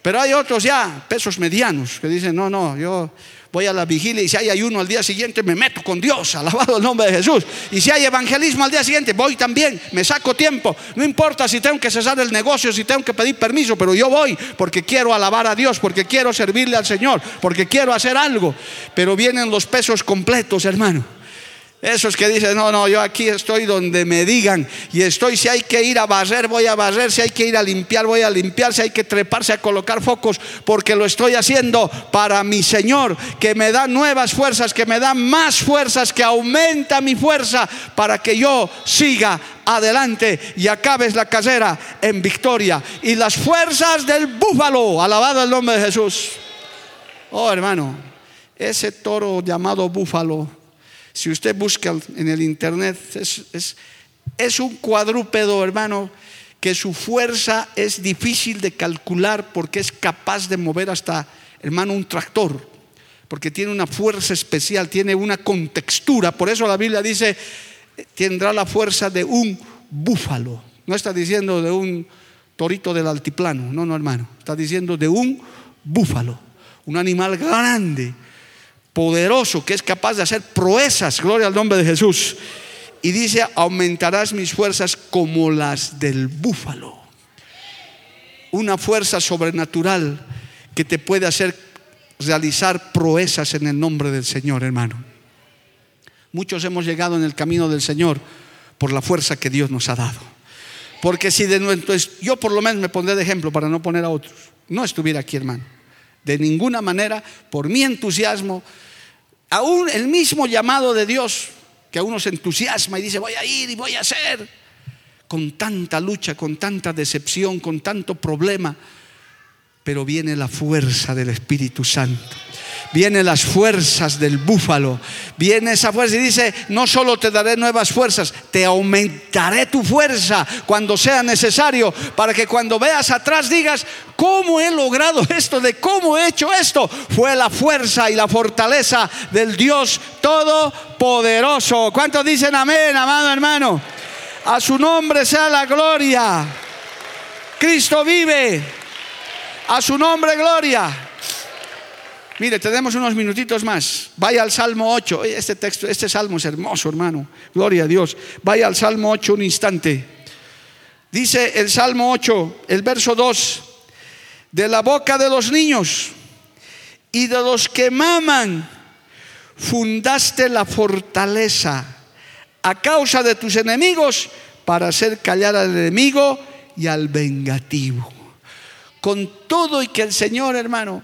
Pero hay otros ya, pesos medianos, que dicen, no, no, yo voy a la vigilia y si hay ayuno al día siguiente me meto con Dios, alabado el nombre de Jesús. Y si hay evangelismo al día siguiente, voy también, me saco tiempo. No importa si tengo que cesar el negocio, si tengo que pedir permiso, pero yo voy porque quiero alabar a Dios, porque quiero servirle al Señor, porque quiero hacer algo. Pero vienen los pesos completos, hermano. Esos que dicen, no, no, yo aquí estoy donde me digan y estoy, si hay que ir a barrer, voy a barrer, si hay que ir a limpiar, voy a limpiar, si hay que treparse a colocar focos, porque lo estoy haciendo para mi Señor, que me da nuevas fuerzas, que me da más fuerzas, que aumenta mi fuerza para que yo siga adelante y acabes la carrera en victoria. Y las fuerzas del búfalo, alabado el nombre de Jesús. Oh hermano, ese toro llamado búfalo si usted busca en el internet, es, un cuadrúpedo, hermano, que su fuerza es difícil de calcular porque es capaz de mover hasta, hermano, un tractor, porque tiene una fuerza especial, tiene una contextura. Por eso la Biblia dice, tendrá la fuerza de un búfalo. No está diciendo de un torito del altiplano, no, no, hermano. Está diciendo de un búfalo, un animal grande poderoso que es capaz de hacer proezas, gloria al nombre de Jesús. Y dice, aumentarás mis fuerzas como las del búfalo. una fuerza sobrenatural que te puede hacer realizar proezas en el nombre del Señor, hermano. Muchos hemos llegado en el camino del Señor por la fuerza que Dios nos ha dado. Porque si de nuestro, yo por lo menos me pondré de ejemplo para no poner a otros, no estuviera aquí, hermano. De ninguna manera, por mi entusiasmo, aún el mismo llamado de Dios, que a uno se entusiasma y dice, voy a ir y voy a hacer, con tanta lucha, con tanta decepción, con tanto problema, pero viene la fuerza del Espíritu Santo. Vienen las fuerzas del búfalo. Viene esa fuerza y dice, no solo te daré nuevas fuerzas, te aumentaré tu fuerza cuando sea necesario, para que cuando veas atrás digas, ¿cómo he logrado esto? ¿De cómo he hecho esto? Fue la fuerza y la fortaleza del Dios Todopoderoso. ¿Cuántos dicen amén, amado hermano? A su nombre sea la gloria. Cristo vive. A su nombre, gloria. Mire, tenemos unos minutitos más. Vaya al Salmo 8. Este texto, este salmo es hermoso, hermano. Gloria a Dios. Vaya al Salmo 8 un instante. Dice el Salmo 8, el verso 2, de la boca de los niños y de los que maman, fundaste la fortaleza a causa de tus enemigos para hacer callar al enemigo y al vengativo. Con todo y que el Señor, hermano,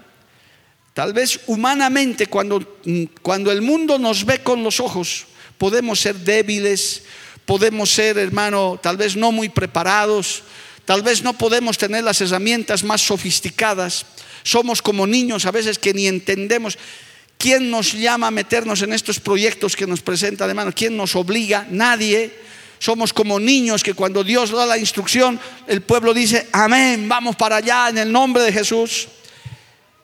tal vez humanamente, cuando, cuando el mundo nos ve con los ojos, podemos ser débiles, podemos ser, hermano, tal vez no muy preparados, tal vez no podemos tener las herramientas más sofisticadas. Somos como niños a veces que ni entendemos. ¿Quién nos llama a meternos en estos proyectos que nos presenta de mano? ¿Quién nos obliga? Nadie. Somos como niños que cuando Dios da la instrucción, el pueblo dice, amén, vamos para allá en el nombre de Jesús.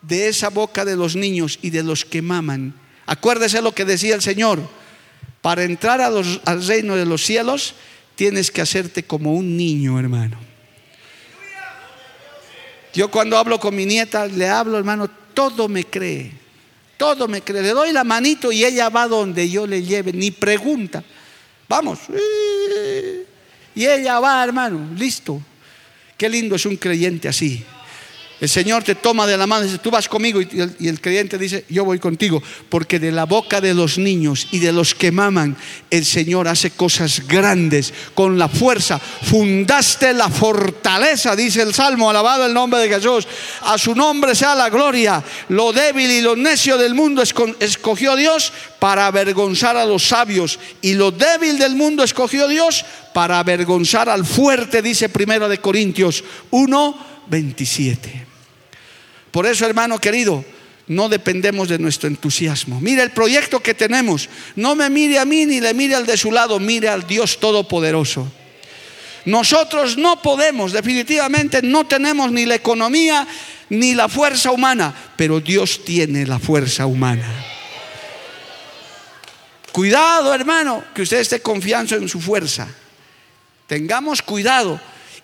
De esa boca de los niños y de los que maman. Acuérdese lo que decía el Señor. Para entrar al reino de los cielos, tienes que hacerte como un niño, hermano. Yo cuando hablo con mi nieta, le hablo, hermano, todo me cree. Todo me cree. Le doy la manito y ella va donde yo le lleve, ni pregunta. Vamos. Y ella va, hermano, listo. Qué lindo es un creyente así. El Señor te toma de la mano y dice, tú vas conmigo. Y el, creyente dice, yo voy contigo. Porque de la boca de los niños y de los que maman, el Señor hace cosas grandes con la fuerza. Fundaste la fortaleza, dice el Salmo, alabado el nombre de Jesús. A su nombre sea la gloria. Lo débil y lo necio del mundo escogió Dios para avergonzar a los sabios. Y lo débil del mundo escogió Dios para avergonzar al fuerte, dice primero de Corintios 1. 27. Por eso, hermano querido, no dependemos de nuestro entusiasmo. Mire el proyecto que tenemos. No me mire a mí ni le mire al de su lado, mire al Dios Todopoderoso. Nosotros no podemos, definitivamente no tenemos ni la economía ni la fuerza humana, pero Dios tiene la fuerza humana. Cuidado, hermano, que usted esté confiando en su fuerza. Tengamos cuidado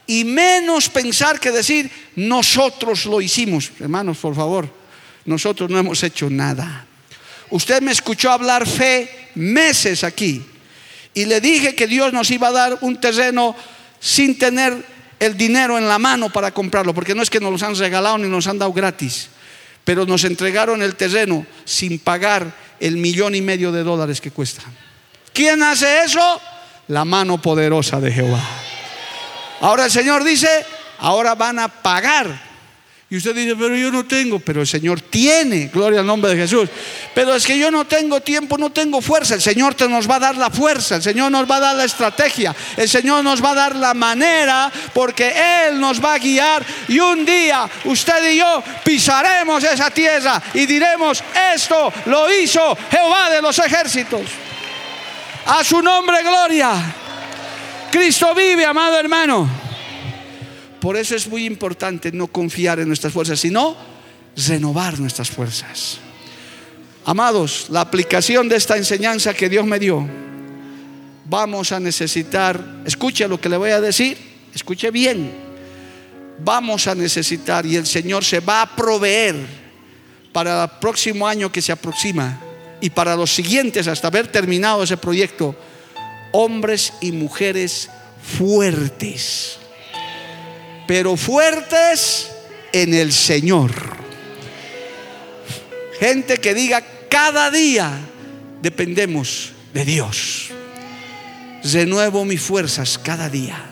y menos pensar que decir, nosotros lo hicimos. Hermanos, por favor, nosotros no hemos hecho nada. Usted me escuchó hablar fe meses aquí y le dije que Dios nos iba a dar un terreno sin tener el dinero en la mano para comprarlo, porque no es que nos lo han regalado ni nos han dado gratis, pero nos entregaron el terreno sin pagar el millón y medio de dólares que cuesta. ¿Quién hace eso? La mano poderosa de Jehová. Ahora el Señor dice, ahora van a pagar. Y usted dice, pero yo no tengo, pero el Señor tiene, gloria al nombre de Jesús. Pero es que yo no tengo tiempo, no tengo fuerza. El Señor te nos va a dar la fuerza, el Señor nos va a dar la estrategia, el Señor nos va a dar la manera, porque Él nos va a guiar. Y un día usted y yo pisaremos esa tierra y diremos, esto lo hizo Jehová de los ejércitos. A su nombre, gloria. Cristo vive, amado hermano. Por eso es muy importante no confiar en nuestras fuerzas, sino renovar nuestras fuerzas. Amados, la aplicación de esta enseñanza que Dios me dio, vamos a necesitar, escuche lo que le voy a decir, escuche bien, vamos a necesitar y el Señor se va a proveer para el próximo año que se aproxima y para los siguientes hasta haber terminado ese proyecto hombres y mujeres fuertes. pero fuertes en el Señor. Gente que diga, cada día dependemos de Dios. Renuevo mis fuerzas cada día.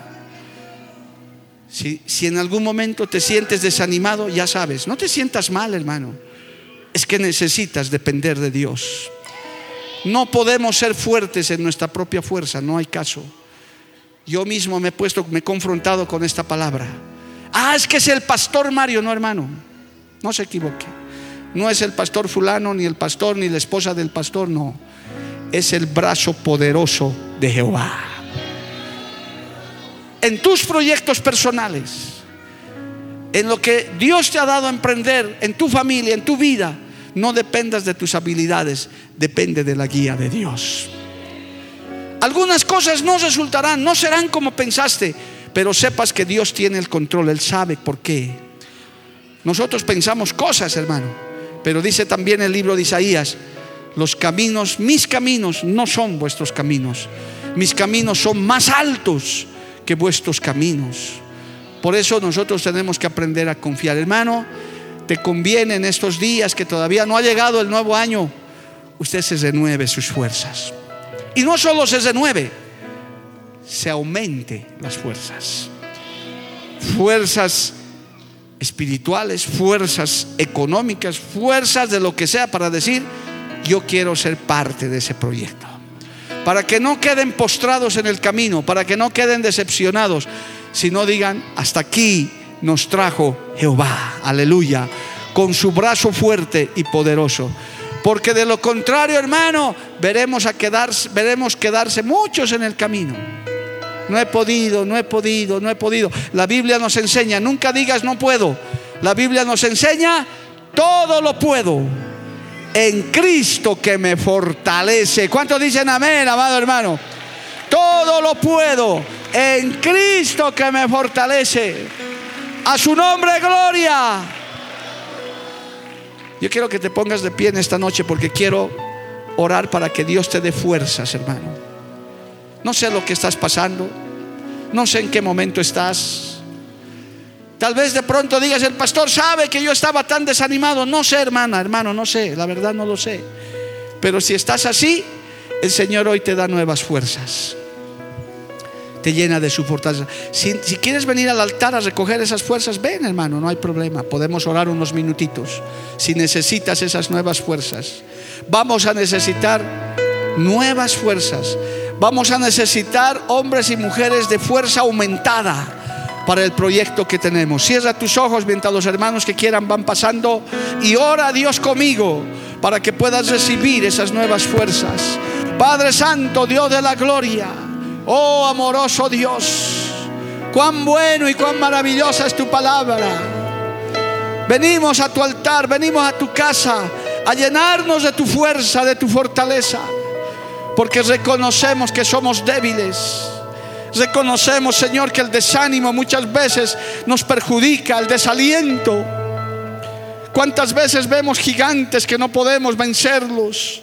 Si, si, en algún momento te sientes desanimado, ya sabes, no te sientas mal, hermano. Es que necesitas depender de Dios. No podemos ser fuertes en nuestra propia fuerza, no hay caso. Yo mismo me he puesto, me he confrontado con esta palabra. Ah, es que es el pastor Mario, no hermano. No se equivoque. No es el pastor fulano, ni el pastor, ni la esposa del pastor, no. Es el brazo poderoso de Jehová. En tus proyectos personales, en lo que Dios te ha dado a emprender, en tu familia, en tu vida, no dependas de tus habilidades, depende de la guía de Dios. Algunas cosas no resultarán, no serán como pensaste, pero sepas que Dios tiene el control, Él sabe por qué. Nosotros pensamos cosas, hermano, pero dice también el libro de Isaías, los caminos, mis caminos no son vuestros caminos, mis caminos son más altos que vuestros caminos. Por eso nosotros tenemos que aprender a confiar, hermano te conviene en estos días que todavía no ha llegado el nuevo año, usted se renueve sus fuerzas. Y no solo se renueve, se aumente las fuerzas. Fuerzas espirituales, fuerzas económicas, fuerzas de lo que sea para decir, yo quiero ser parte de ese proyecto. Para que no queden postrados en el camino, para que no queden decepcionados, sino digan, hasta aquí nos trajo Jehová, aleluya, con su brazo fuerte y poderoso. Porque de lo contrario, hermano, veremos, quedarse, veremos quedarse muchos en el camino. No he podido, no he podido, no he podido. La Biblia nos enseña, nunca digas no puedo. La Biblia nos enseña, todo lo puedo en Cristo que me fortalece. ¿Cuántos dicen amén, amado hermano? Todo lo puedo en Cristo que me fortalece. A su nombre, gloria. Yo quiero que te pongas de pie en esta noche porque quiero orar para que Dios te dé fuerzas, hermano. No sé lo que estás pasando, no sé en qué momento estás. Tal vez de pronto digas, el pastor sabe que yo estaba tan desanimado. No sé, hermana, hermano, no sé, la verdad no lo sé. Pero si estás así, el Señor hoy te da nuevas fuerzas te llena de su fortaleza. Si, quieres venir al altar a recoger esas fuerzas, ven hermano, no hay problema. Podemos orar unos minutitos. Si necesitas esas nuevas fuerzas, vamos a necesitar nuevas fuerzas. Vamos a necesitar hombres y mujeres de fuerza aumentada para el proyecto que tenemos. Cierra tus ojos mientras los hermanos que quieran van pasando y ora a Dios conmigo para que puedas recibir esas nuevas fuerzas. Padre Santo, Dios de la gloria. Oh amoroso Dios, cuán bueno y cuán maravillosa es tu palabra. Venimos a tu altar, venimos a tu casa a llenarnos de tu fuerza, de tu fortaleza, porque reconocemos que somos débiles. Reconocemos, Señor, que el desánimo muchas veces nos perjudica, el desaliento. ¿Cuántas veces vemos gigantes que no podemos vencerlos?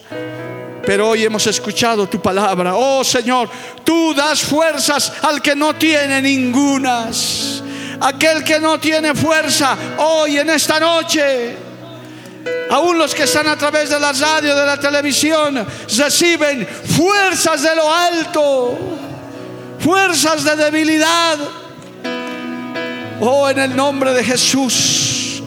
Pero hoy hemos escuchado tu palabra. Oh Señor, tú das fuerzas al que no tiene ningunas. Aquel que no tiene fuerza hoy en esta noche. Aún los que están a través de la radio, de la televisión, reciben fuerzas de lo alto, fuerzas de debilidad. Oh, en el nombre de Jesús.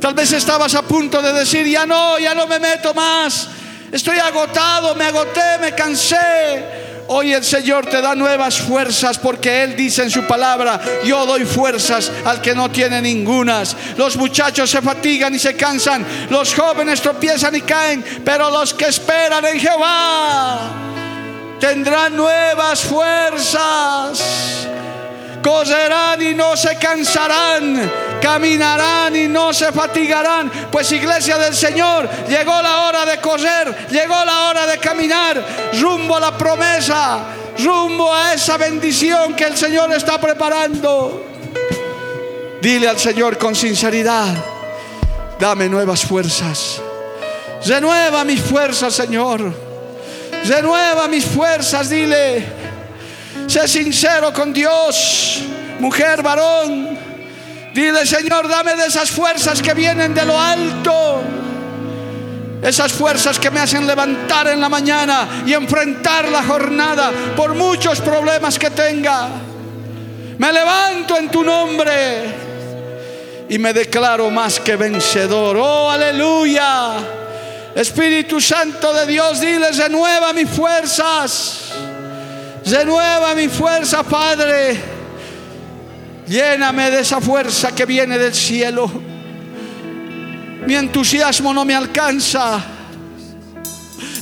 Tal vez estabas a punto de decir, ya no, ya no me meto más. Estoy agotado, me agoté, me cansé. Hoy el Señor te da nuevas fuerzas porque Él dice en su palabra, yo doy fuerzas al que no tiene ningunas. Los muchachos se fatigan y se cansan, los jóvenes tropiezan y caen, pero los que esperan en Jehová tendrán nuevas fuerzas. Correrán y no se cansarán caminarán y no se fatigarán. Pues iglesia del Señor, llegó la hora de correr, llegó la hora de caminar rumbo a la promesa, rumbo a esa bendición que el Señor está preparando. Dile al Señor con sinceridad, dame nuevas fuerzas. Renueva mis fuerzas, Señor. Renueva mis fuerzas, dile. Sé sincero con Dios. Mujer, varón, dile Señor, dame de esas fuerzas que vienen de lo alto. Esas fuerzas que me hacen levantar en la mañana y enfrentar la jornada por muchos problemas que tenga. Me levanto en tu nombre y me declaro más que vencedor. Oh, aleluya. Espíritu Santo de Dios, diles, renueva mis fuerzas. Renueva mi fuerza, Padre. Lléname de esa fuerza que viene del cielo. Mi entusiasmo no me alcanza.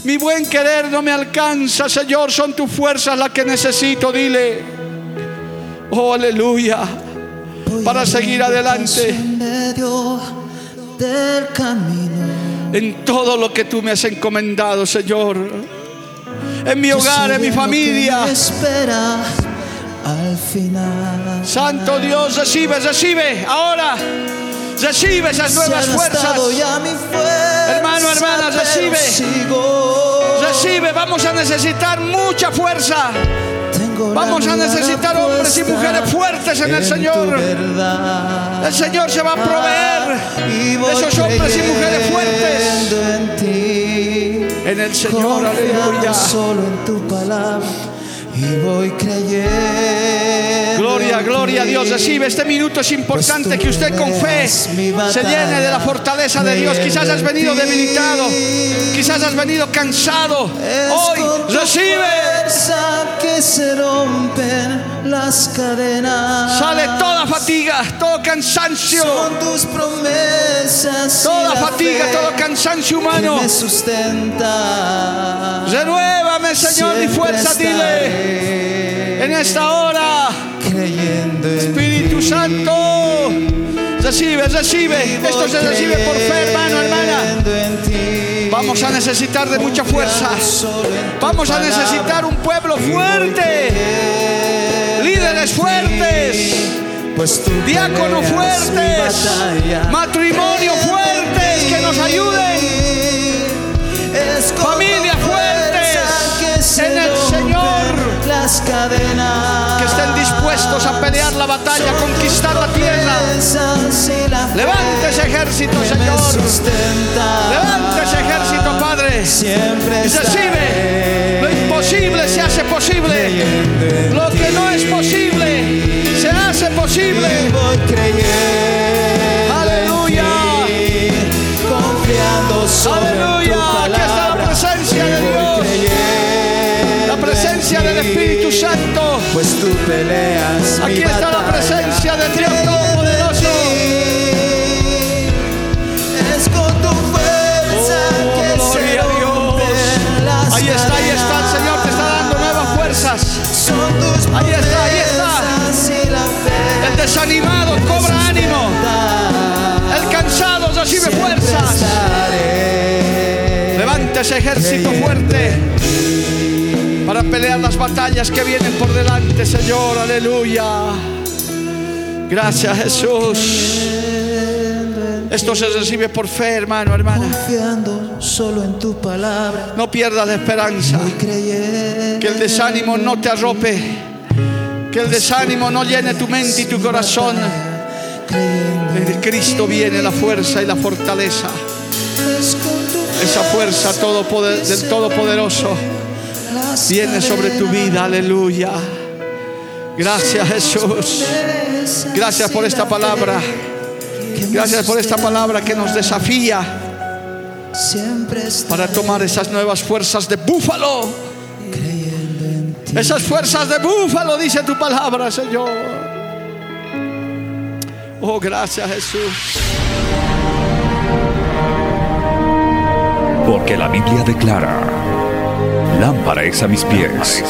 Mi buen querer no me alcanza, Señor. Son tus fuerzas las que necesito. Dile. Oh, aleluya. Para seguir adelante. En todo lo que tú me has encomendado, Señor. En mi hogar, en mi familia. Espera al final. Santo Dios, recibe, recibe. Ahora. Recibe esas nuevas fuerzas. fuerza, Hermano, hermana, recibe. Recibe, vamos a necesitar mucha fuerza. Vamos a necesitar hombres y mujeres fuertes en el tu Señor. El Señor se va a proveer voy de esos hombres y mujeres fuertes en el Señor. Aleluya. solo en tu palabra y voy creyendo. Gloria, gloria a. Dios. Recibe este minuto. Es importante Pues que usted con fe se llene de la fortaleza de Dios. Quizás has venido debilitado. Quizás has venido cansado. Hoy recibe. Las cadenas. Sale toda fatiga, todo cansancio. Son tus promesas. Toda fatiga, todo cansancio que humano. me sustenta. Renuévame, Señor, mi fuerza, dile. En esta hora, creyendo en Espíritu ti. Santo, recibe, recibe. Esto se recibe por fe, hermano, hermana. Vamos a necesitar de mucha fuerza. Vamos a necesitar un pueblo fuerte, líderes fuertes. Pues tú diáconos fuertes, matrimonio fuertes que nos ayuden. Familia fuertes en el Señor. Las cadenas Que estén dispuestos a pelear la batalla, a conquistar la tierra. Levante ese ejército, Señor. Levante ese ejército, Padre. Siempre Y recibe. Lo imposible se hace posible. Lo que hace posible. Y voy creyendo Aleluya. en ti, confiando tu Aleluya. Aquí está la presencia de Dios. La presencia en del Espíritu Santo. Pues tú peleas mi Aquí está la batalla. presencia desanimado cobra ánimo. El cansado recibe fuerzas. Levanta ese ejército fuerte para pelear las batallas que vienen por delante, Señor. Aleluya. Gracias, Jesús. Esto se recibe por fe, hermano, hermana. Confiando solo en tu palabra No pierdas la esperanza. Que el desánimo no te arrope. Que el desánimo no llene tu mente y tu corazón. De Cristo viene la fuerza y la fortaleza. Esa fuerza todopoder- del Todopoderoso viene sobre tu vida. Aleluya. Gracias, Jesús. Gracias por esta la palabra. Gracias por esta palabra que nos desafía para tomar esas nuevas fuerzas de búfalo. Esas fuerzas de búfalo, dice tu palabra, Señor. Oh, gracias, Jesús. Porque la Biblia declara, lámpara es a mis pies,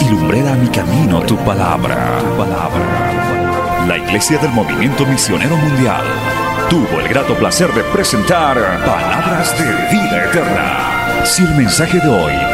y lumbrera a mi camino tu palabra. Tu palabra. La Iglesia del Movimiento Misionero Mundial tuvo el grato placer de presentar Palabras de Vida Eterna. Si el mensaje de hoy